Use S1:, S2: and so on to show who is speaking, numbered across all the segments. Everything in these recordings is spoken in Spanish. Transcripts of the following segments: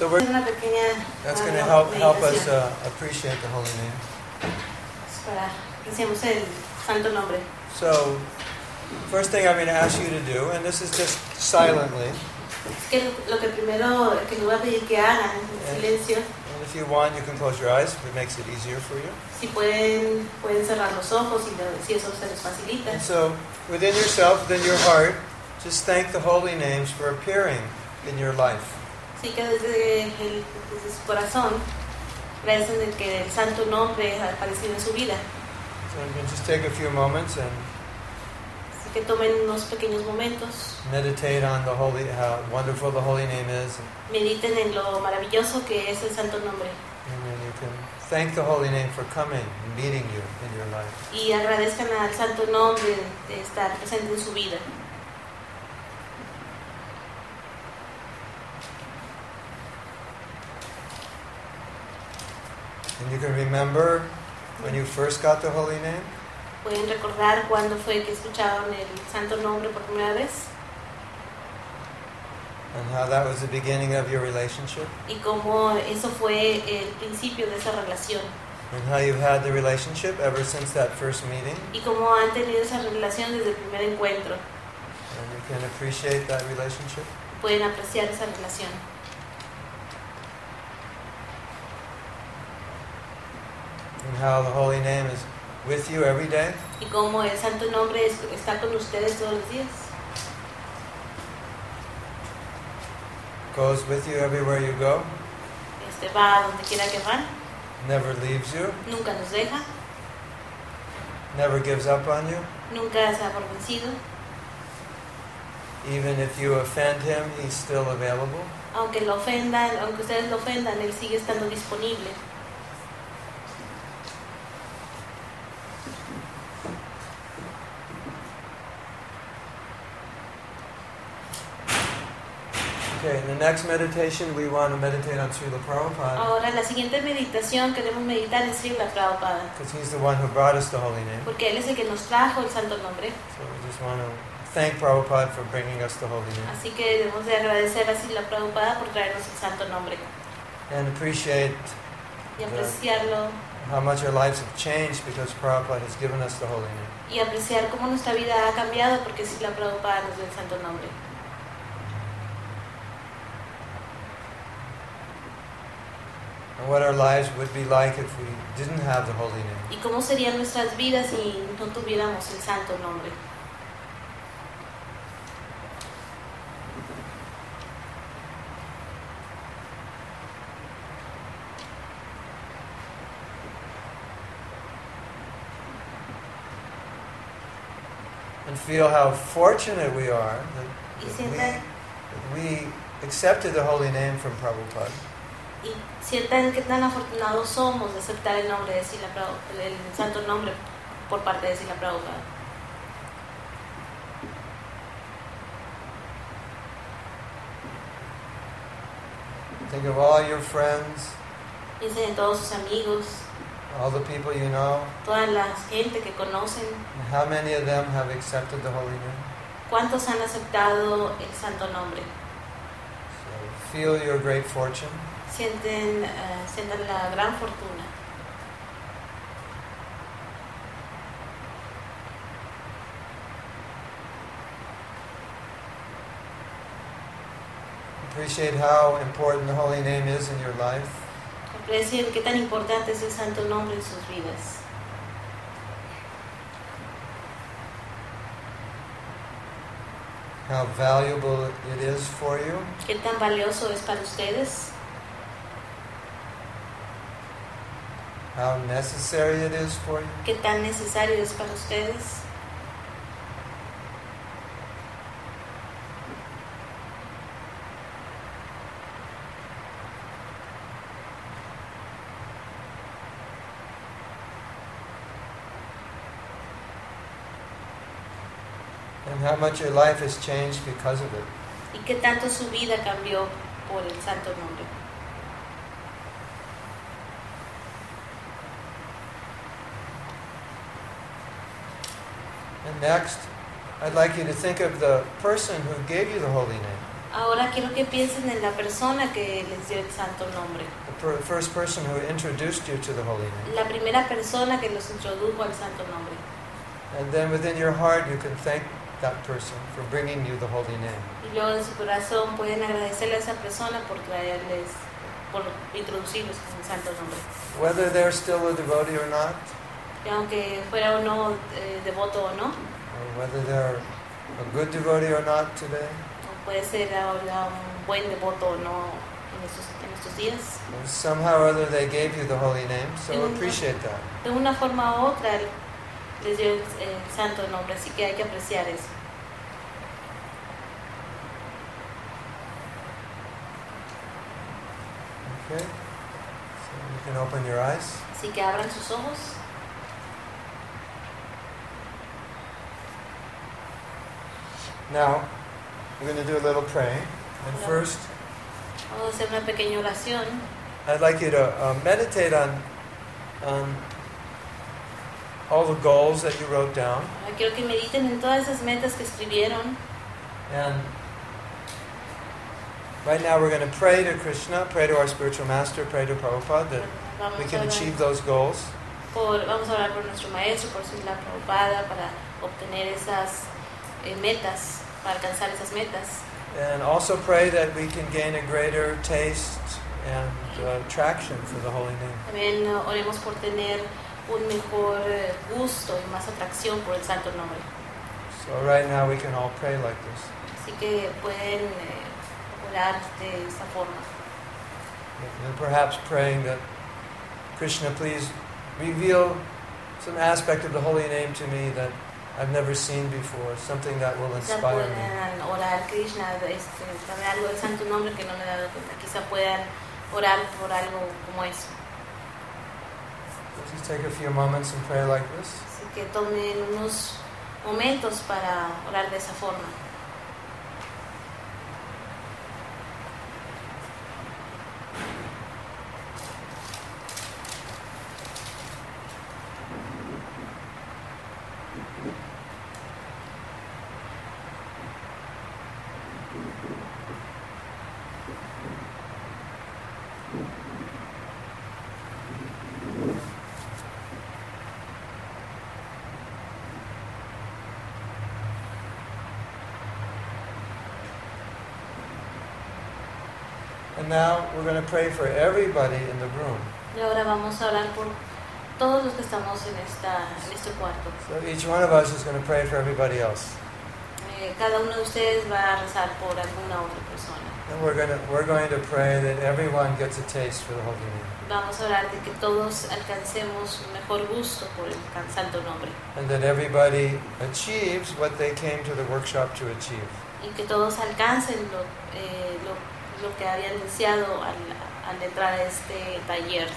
S1: So we're, that's going to help help us uh, appreciate the holy name.
S2: para apreciemos el santo nombre.
S1: So, first thing I'm going to ask you to do, and this is just silently,
S2: Es que lo, lo que primero que les voy a pedir que hagan en silencio,
S1: and if you want, you can close your eyes if it makes it easier for you.
S2: si pueden, pueden cerrar los ojos si eso se les facilita.
S1: And so, within yourself, within your heart, just thank the holy names for appearing in your life.
S2: Así que desde, el- desde su corazón agradecen de que el santo nombre ha aparecido en su vida.
S1: So you can just take a few moments and
S2: Así que tomen unos pequeños momentos,
S1: meditate on the holy, how wonderful the holy name is,
S2: mediten en lo maravilloso que es el santo nombre
S1: and then you can thank the holy name for coming and meeting you in your life.
S2: y agradezcan al santo nombre de estar presente en su vida.
S1: And you can remember when you first got the holy name,
S2: ¿Pueden recordar cuándo fue que escucharon el santo nombre por primera vez?
S1: and how that was the beginning of your relationship,
S2: Y cómo eso fue el principio de esa relación.
S1: and how you've had the relationship ever since that first meeting.
S2: Y cómo han tenido esa relación desde el primer encuentro.
S1: And you can appreciate that relationship.
S2: Pueden apreciar esa relación.
S1: How the holy name is with you every day.
S2: Y cómo el santo nombre está con ustedes todos los días.
S1: Goes with you everywhere you go.
S2: Este va donde quiera que van.
S1: Never leaves you.
S2: Nunca nos deja.
S1: Never gives up on you.
S2: Nunca se ha por vencido.
S1: Even if you offend him, he's still available.
S2: Aunque lo ofendan, aunque ustedes lo ofendan, él sigue estando disponible.
S1: Next meditation, we want to meditate on Srila Prabhupada
S2: Ahora, la siguiente meditación queremos meditar en Srila Prabhupada,
S1: because he's the one who brought us the holy name.
S2: porque él es el que nos trajo el santo nombre.
S1: So we just want to thank Prabhupada for bringing us the holy name
S2: Así que debemos de agradecer a Srila Prabhupada por traernos el santo nombre
S1: and appreciate
S2: y apreciarlo
S1: how much our lives have changed because Prabhupada has given us the holy name.
S2: y apreciar cómo nuestra vida ha cambiado porque Srila Prabhupada nos dio el santo nombre.
S1: What our lives would be like if we didn't have the holy name.
S2: Y cómo serían nuestras vidas si no tuviéramos el santo nombre.
S1: And feel how fortunate we are that, that we, that we accepted the holy name from Prabhupada.
S2: Y sientan qué tan afortunados somos de aceptar el nombre de Srila Prabhupada, el santo nombre por parte de Srila Prabhupada.
S1: Think of all your friends,
S2: Piensen en todos sus amigos,
S1: all the people you know,
S2: toda la gente que conocen,
S1: and how many of them have accepted the holy name.
S2: cuántos han aceptado el santo nombre.
S1: So feel your great fortune.
S2: Sienten, eh, sientan la gran fortuna.
S1: Appreciate how important the holy name is in your life.
S2: Aprecien qué tan importante es el santo nombre en sus vidas.
S1: How valuable it is for you.
S2: Qué tan valioso es para ustedes.
S1: How necessary it is for you.
S2: Qué tan necesario es para ustedes.
S1: And how much your life has changed because of it.
S2: Y qué tanto su vida cambió por el santo nombre.
S1: Next, I'd like you to think of the person who gave you the holy name.
S2: Ahora quiero que piensen en la persona que les dio el santo nombre.
S1: the per- first person who introduced you to the holy name.
S2: La primera persona que los introdujo al santo nombre.
S1: And then within your heart, you can thank that person for bringing you the holy name.
S2: Y luego en su corazón pueden agradecerle a esa persona por traerles, por introducirlos en el santo nombre.
S1: Whether they're still a devotee or not,
S2: Y aunque fuera o no eh, devoto o no,
S1: whether they're a good devotee or not today,
S2: puede ser ahora un buen devoto o no en estos, en estos días,
S1: somehow or other they gave you the holy name, so
S2: Mhm.
S1: appreciate that.
S2: de una forma u otra les dio el, el santo nombre, así que hay que apreciar eso.
S1: Okay? So you can open your eyes.
S2: Así que abran sus ojos.
S1: Now, we're going to do a little praying. And first,
S2: Vamos a hacer una pequeña oración.
S1: I'd like you to uh, meditate on, on all the goals that you wrote down.
S2: Quiero que mediten en todas esas metas que escribieron.
S1: And right now we're going to pray to Krishna, pray to our spiritual master, pray to Prabhupada that we
S2: Vamos a,
S1: can achieve those goals.
S2: por, vamos a orar por nuestro maestro, por Srila Prabhupada, para obtener esas metas, para alcanzar esas metas.
S1: And also pray that we can gain a greater taste and uh, traction for the holy name.
S2: También eh, oremos por tener un mejor eh, gusto y más atracción por el santo nombre.
S1: So right now we can all pray like this.
S2: Así que pueden eh, orar de esta forma.
S1: And perhaps praying that Krishna, please reveal some aspect of the holy name to me that I've never seen before, something that will inspire me.
S2: puedan orar Krishna, este, saber algo del santo nombre que no me he dado cuenta. Quizá puedan orar por algo como eso.
S1: Just take a few moments and pray like this.
S2: Así que tomen unos momentos para orar de esa forma.
S1: And now we're going to pray for everybody in the room.
S2: Y ahora vamos a orar por todos los que estamos en, esta, en este cuarto.
S1: So each one of us is going to pray for everybody else.
S2: Eh, cada uno de ustedes va a rezar por alguna otra persona.
S1: And we're going to we're going to pray that everyone gets a taste for the holy name.
S2: Vamos a orar de que todos alcancemos un mejor gusto por el tan santo nombre.
S1: And that everybody achieves what they came to the workshop to achieve.
S2: Y que todos alcancen lo, eh, lo, lo que habían deseado al, al entrar a este taller.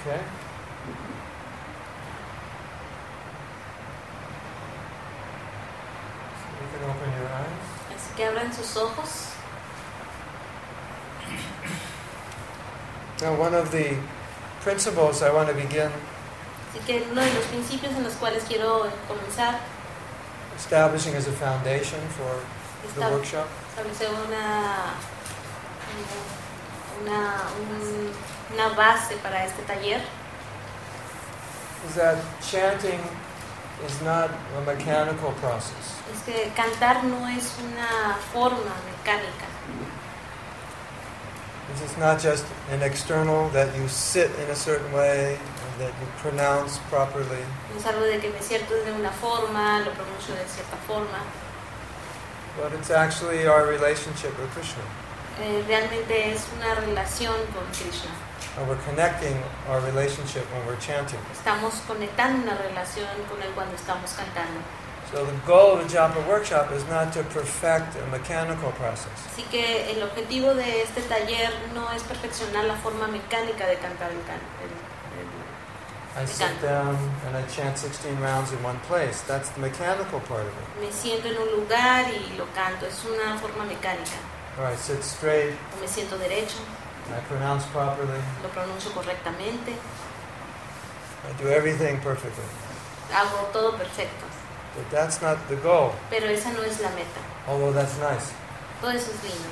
S1: Okay? So you can open your eyes.
S2: Así que abran sus ojos.
S1: Now, one of the principles I want to begin
S2: Así que uno de los principios en los cuales quiero comenzar
S1: establishing as a foundation for the workshop
S2: establecer una, una, un- una base para este taller.
S1: is that chanting is not a mechanical process.
S2: Es que cantar no es una forma mecánica.
S1: It's not just an external that you sit in a certain way and that you pronounce properly.
S2: Es algo de que me cierto de una forma, lo pronuncio de cierta forma.
S1: But it's actually our relationship with Krishna.
S2: Eh, realmente es una relación con Krishna.
S1: And we're connecting our relationship when we're chanting.
S2: Estamos conectando una relación con él cuando estamos cantando.
S1: So the goal of the japa workshop is not to perfect a mechanical process.
S2: Así que el objetivo de este taller no es perfeccionar la forma mecánica de cantar el canto.
S1: I sit down and I chant 16 rounds in one place. That's the mechanical part of it.
S2: Me siento en un lugar y lo canto. Es una forma mecánica.
S1: Or I sit straight,
S2: O me siento derecho,
S1: I pronounce properly,
S2: lo pronuncio correctamente,
S1: I do everything perfectly.
S2: hago todo perfecto.
S1: But that's not the goal,
S2: Pero esa no es la meta.
S1: although that's nice.
S2: Todo eso es lindo.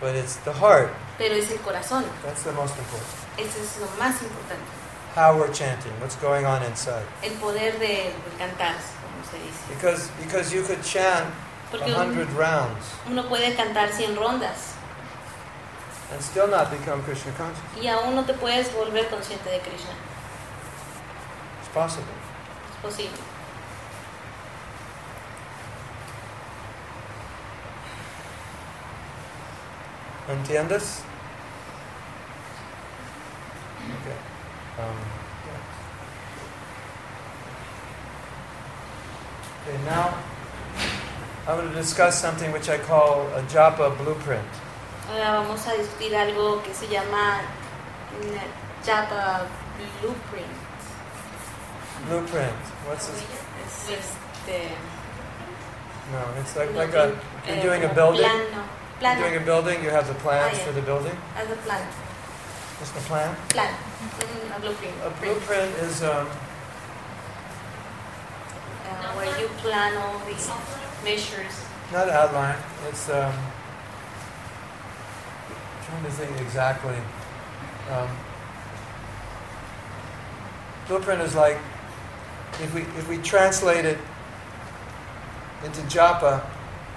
S1: But it's the heart.
S2: Pero es el corazón.
S1: That's the most important.
S2: Eso es lo más importante.
S1: How we're chanting, what's going on inside.
S2: El poder de, cantar, como se dice.
S1: Because, because you could chant
S2: Porque
S1: a
S2: un-
S1: hundred rounds
S2: uno puede cantar 100 rondas
S1: and still not become Krishna conscious.
S2: y aún no te puedes volver consciente de Krishna.
S1: It's possible.
S2: Es posible.
S1: ¿Entiendes? Okay. Um, yeah. Okay, now I'm going to discuss something which I call a japa blueprint.
S2: Ahora vamos a discutir algo que se llama una Japa Blueprint.
S1: Blueprint. What's this?
S2: Es este,
S1: No, it's like, like a.
S2: eh,
S1: You're doing a
S2: como
S1: building.
S2: Plano.
S1: You're
S2: Plano.
S1: doing a building. You have the plans
S2: Ah, yeah.
S1: for the building.
S2: Haz de plano.
S1: What's the plan?
S2: Plan. Mm, A blueprint.
S1: A blueprint is um,
S2: Uh, where you plan all the measures.
S1: not outline. It's um, trying to think exactly. Um, blueprint is like if we if we translate it into japa,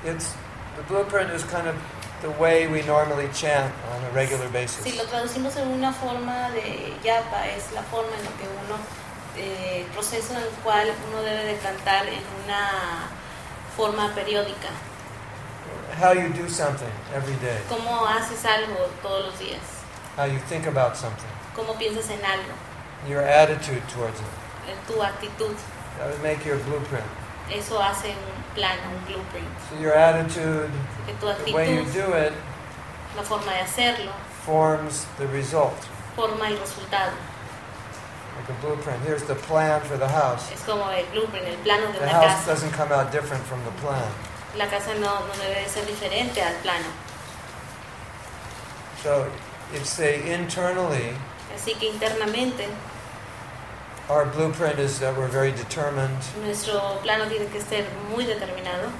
S1: it's the blueprint is kind of the way we normally chant on a regular basis.
S2: Si lo traducimos en una forma de japa es la forma en la que uno, eh, proceso en el cual uno debe de cantar en una forma periódica.
S1: How you do something every day.
S2: Cómo haces algo todos los días,
S1: How you think about something.
S2: cómo piensas en algo,
S1: Your attitude towards it.
S2: en tu actitud.
S1: That would make your blueprint.
S2: Eso hace un plan, un blueprint.
S1: So your attitude,
S2: Que tu
S1: the way you do it,
S2: la forma de hacerlo,
S1: forms the result.
S2: forma el resultado.
S1: Like a blueprint. Here's the plan for the house.
S2: Es como el blueprint, el plano de
S1: The
S2: una
S1: house
S2: casa.
S1: doesn't come out different from the plan.
S2: La casa no, no debe de ser diferente al plano.
S1: So if say internally,
S2: Así que internamente
S1: our blueprint is that we're very determined,
S2: nuestro plano tiene que ser muy determinado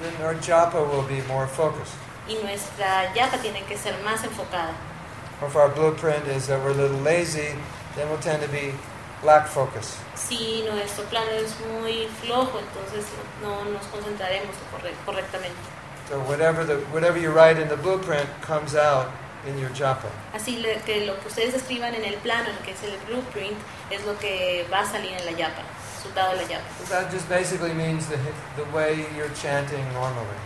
S1: then our japa will be more focused.
S2: y nuestra yapa tiene que ser más enfocada.
S1: If our blueprint is that we're a little lazy, then we'll tend to be lack focus.
S2: Si nuestro plano es muy flojo, entonces no nos concentraremos corre- correctamente.
S1: So whatever the whatever you write in the blueprint comes out in your japa.
S2: Así que lo que ustedes escriban en el plano, el que es el blueprint, es lo que va a salir en la yapa, resultado de la yapa.
S1: So that just basically means the the way you're chanting normally.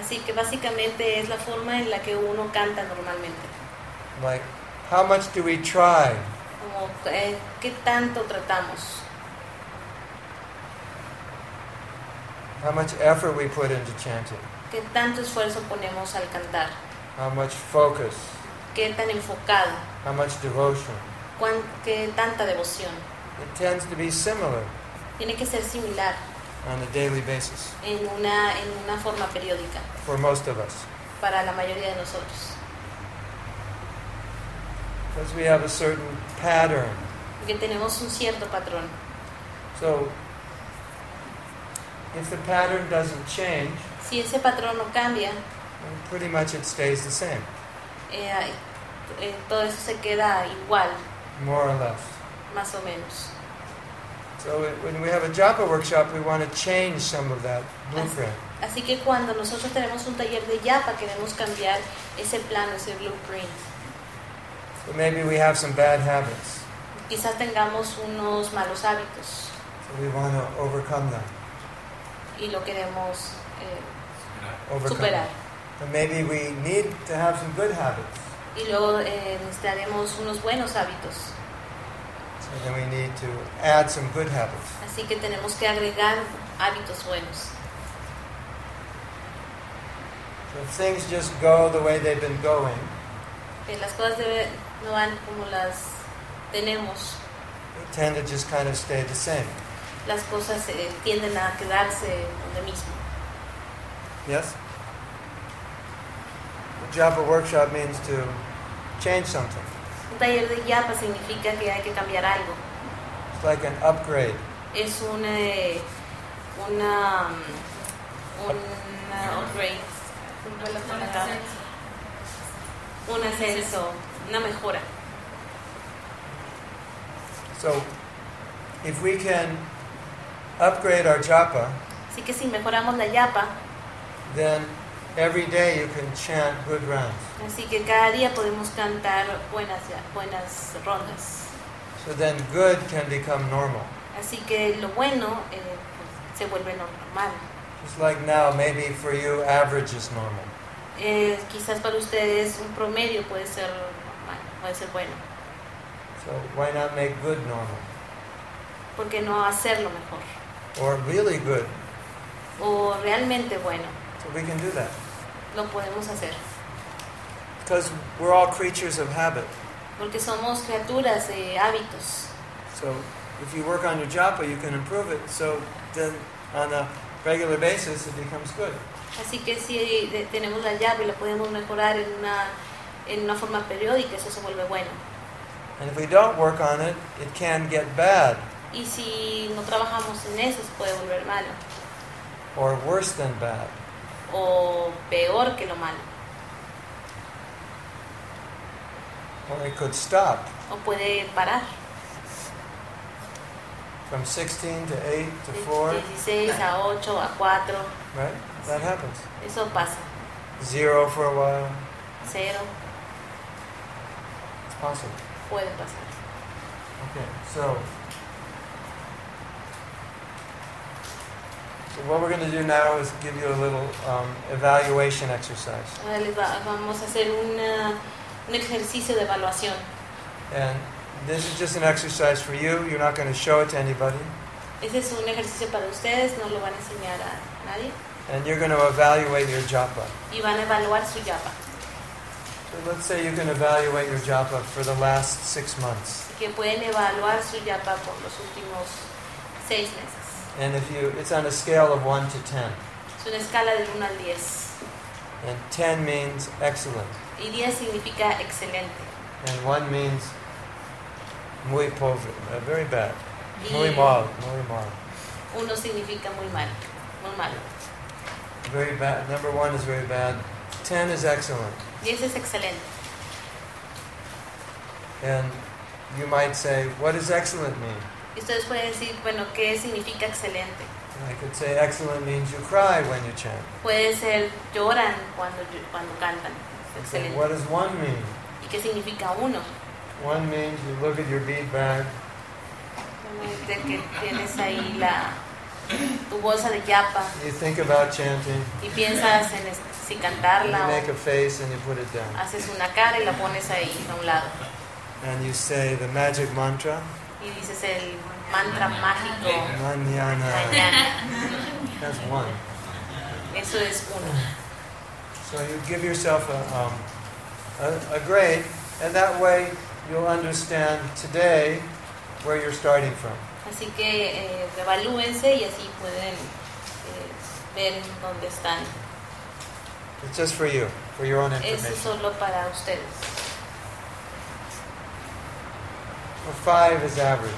S2: Así que básicamente es la forma en la que uno canta normalmente.
S1: Like, how much do we try?
S2: Como eh, qué tanto tratamos,
S1: How much effort we put into chanting?
S2: qué tanto esfuerzo ponemos al cantar,
S1: How much focus?
S2: qué tan enfocado,
S1: How much devotion?
S2: cuán- qué tanta devoción.
S1: It tends to be similar
S2: Tiene que ser similar
S1: on a daily basis
S2: en una, en una forma periódica
S1: for most of us.
S2: para la mayoría de nosotros.
S1: Because we have a certain pattern.
S2: Porque tenemos un cierto patrón.
S1: So, if the pattern doesn't change,
S2: Si ese patrón no cambia,
S1: then pretty much it stays the same,
S2: eh, eh, todo eso se queda igual,
S1: more or less.
S2: más o menos.
S1: So, when we have a japa workshop, we want to change some of that blueprint.
S2: Así que cuando nosotros tenemos un taller de yapa, queremos cambiar ese plano, ese blueprint.
S1: So, maybe we have some bad habits.
S2: Quizás tengamos unos malos hábitos
S1: So, we want to overcome them.
S2: y lo queremos eh,
S1: Overcome
S2: superar.
S1: And maybe we need to have some good habits.
S2: Y luego eh, necesitaremos unos buenos hábitos.
S1: So then we need to add some good habits.
S2: Así que tenemos que agregar hábitos buenos.
S1: So if things just go the way they've been going,
S2: Que las cosas debe- no van como las tenemos.
S1: they tend to just kind of stay the same.
S2: Las cosas eh, tienden a quedarse donde mismo.
S1: Yes? The Japa workshop means to change something.
S2: Un taller de yapa significa que hay que cambiar algo.
S1: It's like an upgrade.
S2: Es un, eh, una, mm, una upgrade, ¿cómo fue la palabra? un ascenso, una mejora.
S1: So if we can upgrade our japa,
S2: Así que si mejoramos la yapa,
S1: then every day you can chant good rounds.
S2: así que cada día podemos cantar buenas, buenas rondas.
S1: So then good can become normal.
S2: Así que lo bueno eh, pues, se vuelve normal.
S1: Just like now, maybe for you, average is normal.
S2: Eh, quizás para ustedes un promedio puede ser normal, puede ser bueno.
S1: So why not make good normal?
S2: ¿Por qué no hacerlo mejor?
S1: Or really good?
S2: O realmente bueno,
S1: So we can do that.
S2: lo podemos hacer.
S1: Because we're all creatures of habit.
S2: Porque somos criaturas de hábitos.
S1: So if you work on your japa, you can improve it. So then on a regular basis, it becomes good.
S2: Así que si de- tenemos la llave y la podemos mejorar en una, en una forma periódica, eso se vuelve bueno.
S1: And if we don't work on it, it can get bad
S2: Y si no trabajamos en eso, se puede volver malo.
S1: or worse than bad.
S2: O peor que lo malo.
S1: Or it could stop
S2: O puede parar.
S1: from 16 to 8 to
S2: De
S1: 4,
S2: 16 a 8, a 4.
S1: right? That happens.
S2: Eso pasa.
S1: Zero for a while.
S2: Cero
S1: possible.
S2: puede pasar.
S1: Okay, so. So what we're going to do now is give you a little um, evaluation exercise.
S2: Va- vamos a hacer una- un ejercicio de evaluación.
S1: And this is just an exercise for you. You're not going to show it to anybody.
S2: Ese es un ejercicio para ustedes, no lo van a enseñar a nadie.
S1: And you're going to evaluate your japa.
S2: Y van a evaluar su yapa.
S1: Let's say you can evaluate your japa for the last six months.
S2: Que pueden evaluar su yapa por los últimos seis meses.
S1: And if you, it's on a scale of 1 to 10.
S2: Es una escala del 1 al 10.
S1: And 10 means excellent.
S2: Y 10 significa excelente.
S1: And 1 means muy pobre, uh, very bad.
S2: Y
S1: Muy mal, muy mal.
S2: Uno significa muy mal, muy malo.
S1: Very bad. Number 1 is very bad. 10 is excellent.
S2: 10 es excelente.
S1: And you might say, what does excellent mean?
S2: Y ustedes pueden decir, bueno, ¿qué significa excelente?
S1: I could say excellent means you cry when you chant.
S2: Puede ser lloran cuando, cuando cantan. Excelente.
S1: what does 1 mean?
S2: ¿Y qué significa uno?
S1: 1 means you look at your bead bag
S2: De que tienes ahí la, tu bolsa de yapa
S1: You think about chanting,
S2: y piensas en es- si
S1: you
S2: cantarla
S1: make a face and you put it down.
S2: haces una cara y la pones ahí a un lado.
S1: And you say the magic mantra,
S2: Y dices el mantra mágico
S1: Manana.
S2: mañana.
S1: That's one.
S2: Eso es uno.
S1: So you give yourself a, um, a, a grade, and that way you'll understand today where you're starting from.
S2: Así que eh, evalúense y así pueden eh, ver dónde están.
S1: It's just for you, for your own
S2: Eso es
S1: information.
S2: solo para ustedes.
S1: Well, five is average.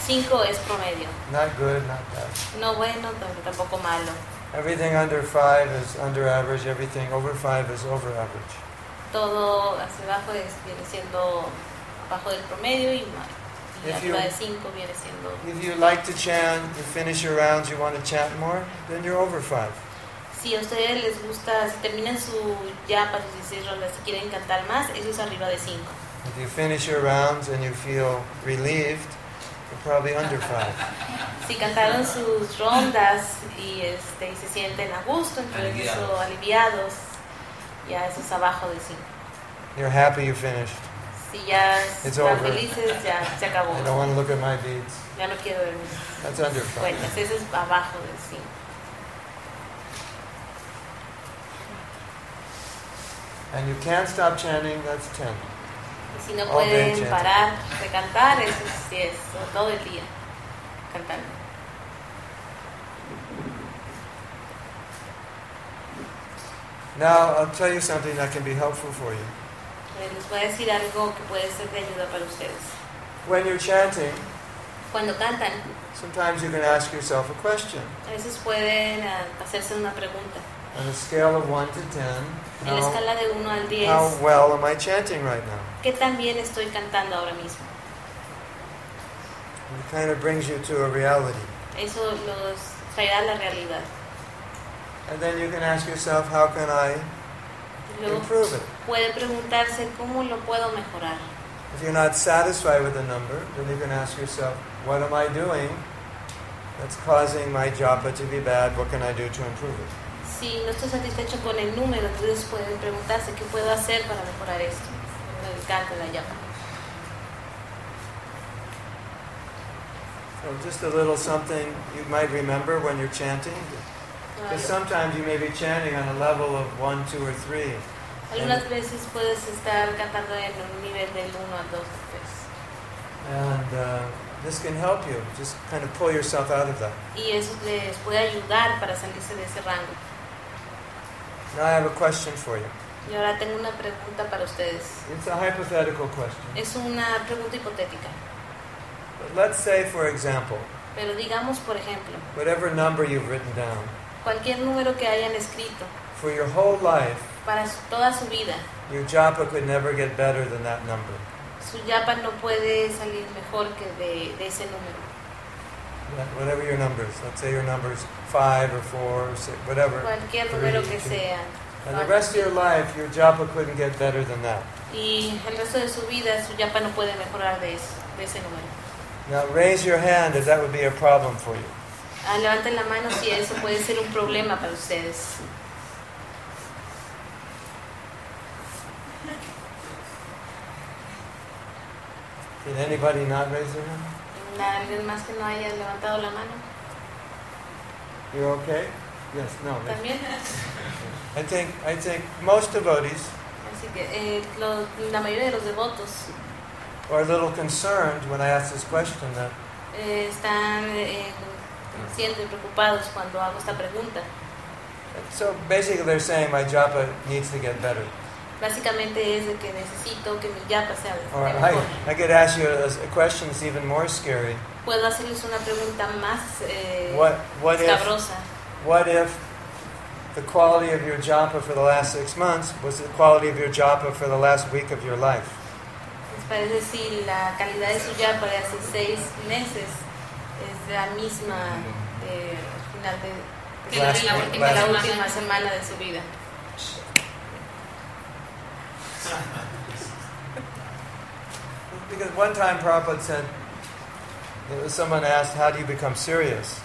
S2: Cinco es promedio.
S1: Not good, not bad.
S2: No bueno, tam- tampoco malo.
S1: Everything under five is under average. Everything over five is over average.
S2: Todo hacia abajo es, viene siendo abajo del promedio y, ma- y
S1: If you-
S2: de cinco viene siendo...
S1: If you like to chant, you finish your rounds, you want to chant more, then you're over five.
S2: Si a ustedes les gusta, si terminan su yapa, sus 16 rondas, si quieren cantar más, eso es arriba de cinco.
S1: If you finish your rounds and you feel relieved, you're probably under five.
S2: Si cantaron sus rondas y, este, y se sienten a gusto, entonces
S3: Aliviados.
S2: eso, aliviados, ya eso es abajo de cinco.
S1: You're happy you finished.
S2: Si ya
S1: It's
S2: están
S1: over.
S2: felices, ya se acabó.
S1: I don't want to look at my beads.
S2: Ya no quiero ver mis
S1: That's under five.
S2: cuentas. Ese es abajo del 5.
S1: And you can't stop chanting, that's 10.
S2: Y si no
S1: All day
S2: pueden
S1: chanting.
S2: parar de cantar, eso es 10. Todo el día cantando.
S1: Now, I'll tell you something that can be helpful for you.
S2: Eh, Les voy a decir algo que puede ser de ayuda para ustedes.
S1: When you're chanting,
S2: Cuando cantan,
S1: sometimes you can ask yourself a question.
S2: a veces pueden ah, hacerse una pregunta.
S1: On a scale of 1 to 10,
S2: En la escala de 1 al 10,
S1: how well am I chanting right now?
S2: ¿qué tan bien estoy cantando ahora mismo?
S1: It kind of brings you to a reality.
S2: Eso los traerá a la realidad.
S1: And then you can ask yourself, how can I
S2: Luego
S1: improve it?
S2: puede preguntarse cómo lo puedo mejorar.
S1: If you're not satisfied with the number, then you can ask yourself, what am I doing that's causing my japa to be bad? What can I do to improve it?
S2: Si no estoy satisfecho con el número, entonces pueden preguntarse qué puedo hacer para mejorar esto. El canto, la llama.
S1: So just a little something you might remember when you're chanting. Because sometimes you may be chanting on a level of one, two, or three.
S2: Algunas veces puedes estar cantando en un nivel del 1 al 2 o 3.
S1: And uh, this can help you. Just kind of pull yourself out of that.
S2: Y eso les puede ayudar para salirse de ese rango.
S1: Now I have a question for you.
S2: Y ahora tengo una pregunta para ustedes.
S1: It's a hypothetical question.
S2: Es una pregunta hipotética.
S1: But let's say, for example,
S2: Pero digamos, por ejemplo,
S1: whatever number you've written down,
S2: cualquier número que hayan escrito
S1: for your whole life,
S2: para su- toda su vida,
S1: your japa could never get better than that number.
S2: su yapa no puede salir mejor que de, de ese número.
S1: Whatever your numbers. Let's say your number's five or four or six, whatever.
S2: Cualquier
S1: Three,
S2: que
S1: two.
S2: sea.
S1: And the rest of your life, your japa couldn't get better than that.
S2: Y el resto de su vida, su yapa no puede mejorar de, eso, de ese número.
S1: Now raise your hand if that would be a problem for you.
S2: Ah, levanten la mano si eso puede ser un problema para ustedes.
S1: Did anybody not raise their hand?
S2: ¿Alguien más que no haya levantado la mano?
S1: You're okay? Yes, no.
S2: ¿También?
S1: I think I think most devotees
S2: Así que eh, la mayoría de los devotos
S1: are a little concerned when I ask this question that
S2: eh, están eh, y preocupados cuando hago esta pregunta.
S1: so basically they're saying my japa needs to get better.
S2: Básicamente es de que necesito que mi yapa sea
S1: Or I,
S2: mejor.
S1: I could ask you a, a question that's even more scary.
S2: Puedo hacerles una pregunta más eh,
S1: What what if
S2: escabrosa.
S1: what if the quality of your japa for the last six months was the quality of your japa for the last week of your life?
S2: Parece si la calidad de su yapa de hace seis meses es la misma eh, al final de,
S3: Que
S1: Last
S3: la
S2: de la última semana de su vida.
S1: Because one time Prabhupada said, someone asked, how do you become serious?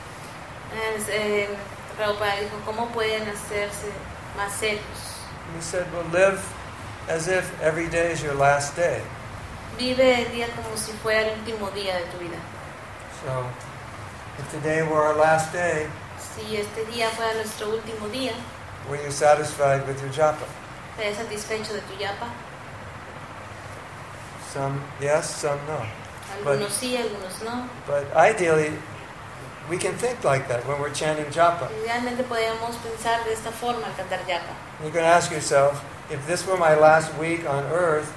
S2: Es, eh, Prabhupada dijo, ¿cómo pueden hacerse más serios?
S1: And he said, well, live as if every day is your last day.
S2: Vive el día como si fuera el último día de tu vida.
S1: So if today were our last day,
S2: Si este día fuera nuestro último día,
S1: were you satisfied with your japa?
S2: ¿Estarías satisfecho de tu yapa?
S1: Some yes, some no.
S2: Algunos sí, algunos no.
S1: But ideally, we can think like that when we're chanting japa.
S2: Idealmente podemos pensar de esta forma al cantar yapa.
S1: You can ask yourself, if this were my last week on earth,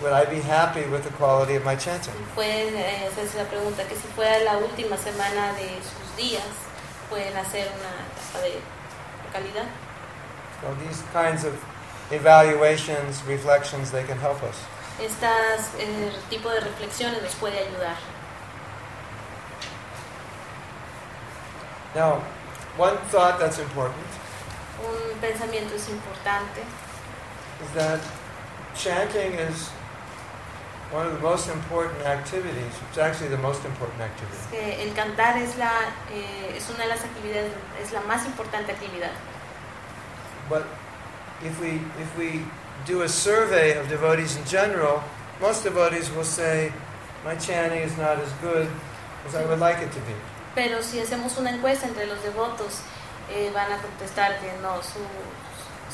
S1: would I be happy with the quality of my chanting?
S2: Pueden eh, hacerse la pregunta que si fuera la última semana de sus días, pueden hacer una etapa de calidad.
S1: So these kinds of evaluations, reflections, they can help us.
S2: Estas eh, tipo de reflexiones nos puede ayudar.
S1: Now, one thought that's important
S2: Un pensamiento es importante,
S1: is that chanting is one of the most important activities. It's actually the most important activity.
S2: es que el cantar es, la, eh, es una de las actividades, es la más importante actividad.
S1: But if we if we do a survey of devotees in general, most devotees will say, my chanting is not as good as I would like it to be.
S2: Pero si hacemos una encuesta entre los devotos, eh, van a contestar que no, su,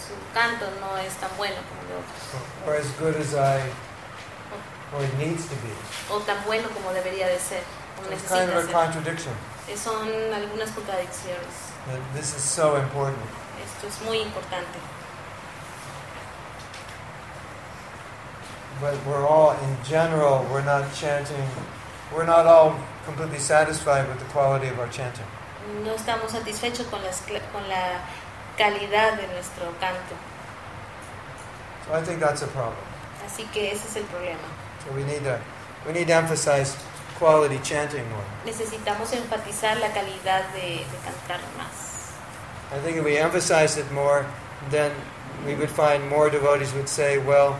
S2: su canto no es tan bueno como de otros,
S1: or as good as I or it needs to be.
S2: o tan bueno como debería de ser, o
S1: It's kind of a
S2: necesita ser.
S1: contradiction.
S2: Eh, Son algunas contradicciones.
S1: This is so important.
S2: Esto es muy importante.
S1: But we're all, in general, we're not chanting, we're not all completely satisfied with the quality of our chanting.
S2: No estamos satisfechos con, las con la calidad de nuestro canto.
S1: So I think that's a problem.
S2: Así que ese es el problema.
S1: So we need to, we need to emphasize quality chanting more.
S2: Necesitamos enfatizar la calidad de, de cantar más.
S1: I think if we emphasize it more, then we would find more devotees would say, well,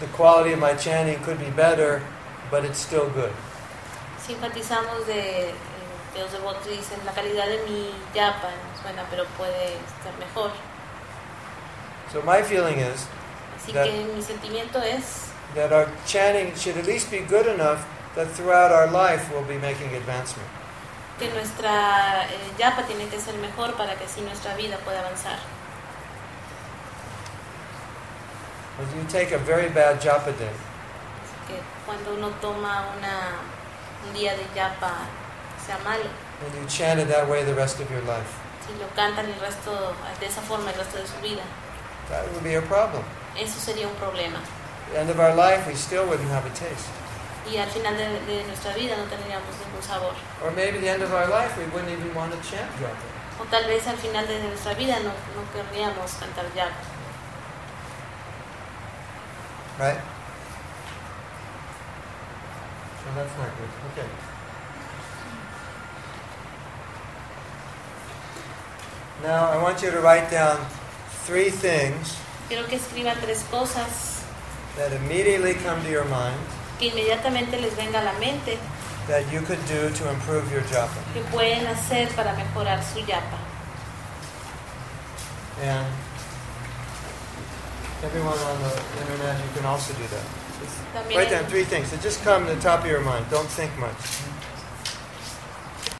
S1: the quality of my chanting could be better, but it's still good.
S2: Si enfatizamos de, eh, de los devotos dicen la calidad de mi yapa es buena, pero puede ser mejor.
S1: So my feeling is
S2: Así
S1: That-
S2: que mi sentimiento es
S1: that our chanting should at least be good enough that throughout our life we'll be making advancement.
S2: que nuestra eh, yapa tiene que ser mejor para que así nuestra vida pueda avanzar.
S1: If you take a very bad japa day,
S2: cuando uno toma una, un día de yapa sea malo,
S1: and you chant it that way the rest of your life,
S2: si lo cantan el resto de esa forma el resto de su vida,
S1: that would be a problem.
S2: eso sería un problema.
S1: At the end of our life, we still wouldn't have a taste.
S2: Y al final de, de nuestra vida no tendríamos ningún sabor.
S1: Or maybe at the end of our life, we wouldn't even want to chant japa.
S2: O tal vez al final de nuestra vida no, no querríamos cantar yapa.
S1: Right? So that's not good. Okay. Now I want you to write down three things
S2: Quiero que escriban tres cosas
S1: that immediately come to your mind
S2: que inmediatamente les venga a la mente
S1: that you could do to improve your japa.
S2: que pueden hacer para mejorar su yapa.
S1: And everyone on the internet, you can also do that.
S2: También
S1: Write down three things that just come to the top of your mind. Don't think much.